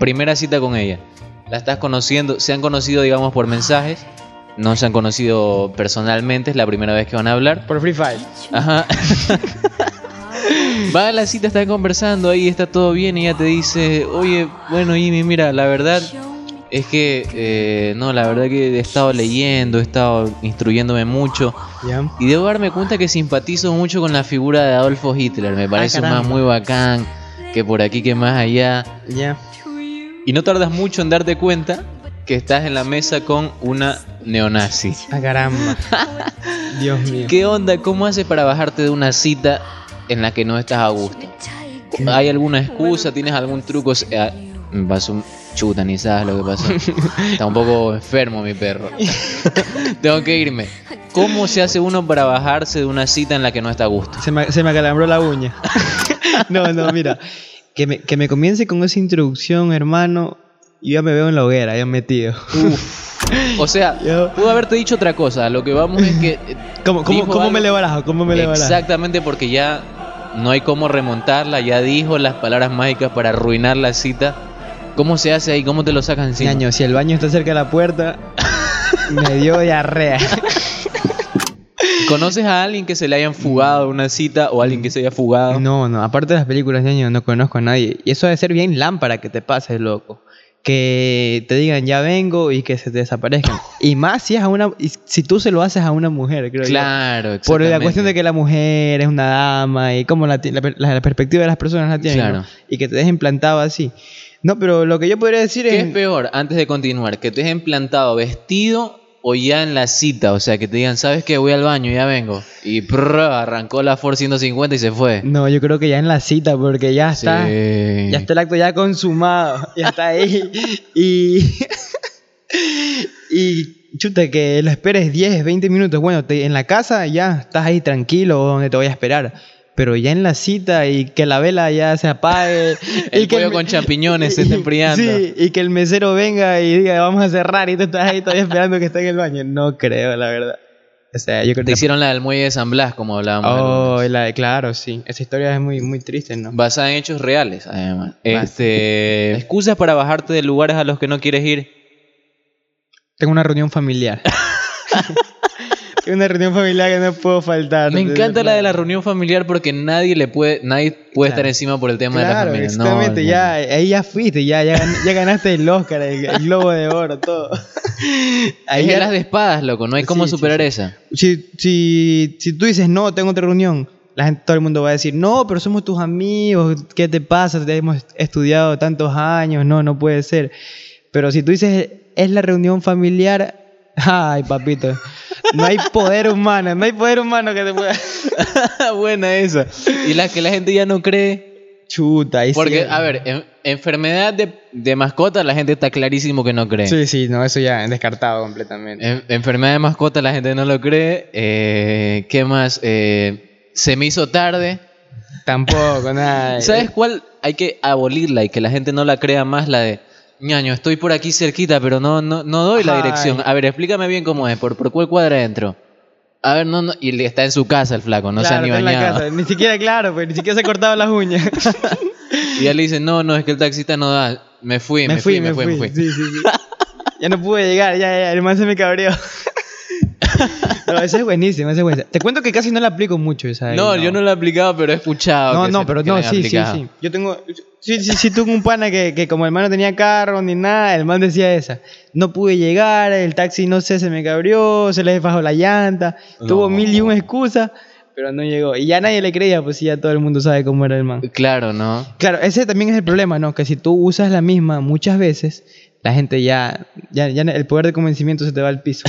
primera cita con ella. La estás conociendo, se han conocido, digamos, por mensajes. No se han conocido personalmente, es la primera vez que van a hablar. Por Free Fire. Ajá. Va a la cita, están conversando ahí, está todo bien y ella te dice, oye, bueno Jimmy, mira, la verdad es que, eh, no, la verdad que he estado leyendo, he estado instruyéndome mucho y debo darme cuenta que simpatizo mucho con la figura de Adolfo Hitler, me parece un más muy bacán que por aquí que más allá. Ya. Y no tardas mucho en darte cuenta que estás en la mesa con una neonazi. Ah, caramba. Dios mío. ¿Qué onda? ¿Cómo haces para bajarte de una cita en la que no estás a gusto? ¿Hay alguna excusa? ¿Tienes algún truco? Sea, me pasó un chuta, ni sabes lo que pasó. Está un poco enfermo mi perro. Tengo que irme. ¿Cómo se hace uno para bajarse de una cita en la que no está a gusto? Se me, se me acalambró la uña. no, no, mira. Que me, que me comience con esa introducción, hermano. Y ya me veo en la hoguera, ya metido. O sea, Yo- pudo haberte dicho otra cosa. Lo que vamos es que. eh, ¿Cómo, cómo, cómo me le barajo? ¿Cómo me le barajo? Exactamente, porque ya no hay cómo remontarla. Ya dijo las palabras mágicas para arruinar la cita. ¿Cómo se hace ahí? ¿Cómo te lo sacan encima? Ñaño, si el baño está cerca de la puerta, me dio diarrea. ¿Conoces a alguien que se le hayan fugado de una cita o alguien que se haya fugado? No, no, aparte de las películas, ñaño, no conozco a nadie. Y eso debe ser bien lámpara que te pase, loco. Que te digan ya vengo y que se te desaparezcan. Y más si es a una, si tú se lo haces a una mujer, creo yo. Claro, Por la cuestión de que la mujer es una dama y cómo la, la, la- perspectiva de las personas la tienen. Claro. ¿no? Y que te dejen plantado así. No, pero lo que yo podría decir ¿Qué es. es peor, antes de continuar? ¿Que te dejen plantado vestido o ya en la cita? O sea, que te digan, ¿sabes qué? Voy al baño, ya vengo. Y prrr, arrancó la Ford 150 y se fue. No, yo creo que ya en la cita, porque ya está. Sí. Ya está el acto ya consumado. Ya está ahí. y. y. Chuta, que lo esperes 10, 20 minutos. Bueno, te- en la casa ya estás ahí tranquilo donde te voy a esperar. Pero ya en la cita y que la vela ya se apague. El y que pollo con champiñones se esté enfriando. Sí, y que el mesero venga y diga, vamos a cerrar y tú estás ahí todavía esperando que esté en el baño. No creo, la verdad. O sea, yo creo Te que... hicieron la del muelle de San Blas, como hablábamos. Oh, la de- claro, sí. Esa historia es muy, muy triste, ¿no? Basada en hechos reales, además. Este, excusas para bajarte de lugares a los que no quieres ir. Tengo una reunión familiar. Una reunión familiar que no puedo faltar. Me encanta la de la reunión familiar porque nadie le puede, nadie puede Claro. estar encima por el tema de la Claro, familia. Exactamente. no. ya, ahí ya fuiste, ya, ya, ya ganaste el Oscar, el, el Globo de Oro, todo. Ahí ya- las de espadas, loco. No hay cómo Sí, sí, superar sí. esa. Si, si, si tú dices, no, tengo otra reunión, la gente, todo el mundo va a decir, no, pero somos tus amigos, ¿qué te pasa? Te hemos estudiado tantos años, no, no puede ser. Pero si tú dices, es la reunión familiar, ay, papito, no hay poder humano, no hay poder humano que te pueda... Buena esa. Y la que la gente ya no cree. Chuta, ahí sí- Porque, a ver, en- enfermedad de, de mascota, la gente está clarísimo que no cree. Sí, sí, no, eso ya descartado completamente. En- enfermedad de mascota, la gente no lo cree. Eh, ¿Qué más? Eh, se me hizo tarde. Tampoco, nada. ¿Sabes cuál? Hay que abolirla y que la gente no la crea más, la de ñaño, estoy por aquí cerquita, pero no, no, no doy la Ay. dirección. A ver, explícame bien cómo es, por, por cuál cuadra entro. A ver, no, no, y está en su casa el flaco, no se ha Claro, ni está en la bañado. casa, Ni siquiera, claro, pues ni siquiera se ha cortado las uñas. Y ya le dice, no, no, es que el taxista no da. Me fui, me, fui, me fui, me fui. Sí, sí, sí. ya no pude llegar, ya, ya, el man se me cabreó. no, esa es buenísima, esa es buenísima. Te cuento que casi no la aplico mucho esa. No, yo no lo he aplicado, pero he escuchado. No, que no, se- pero que no, la sí, sí, sí. Yo tengo. Sí, sí, sí, tuve un pana que, que como el man no tenía carro ni nada, el man decía esa. No pude llegar, el taxi no sé, se me cabrió, se le bajó la llanta, tuvo No. mil y una excusas, pero no llegó. Y ya nadie le creía, pues sí, ya todo el mundo sabe cómo era el man. Claro, ¿no? Claro, ese también es el problema, ¿no? Que si tú usas la misma muchas veces, la gente ya, ya, ya el poder de convencimiento se te va al piso.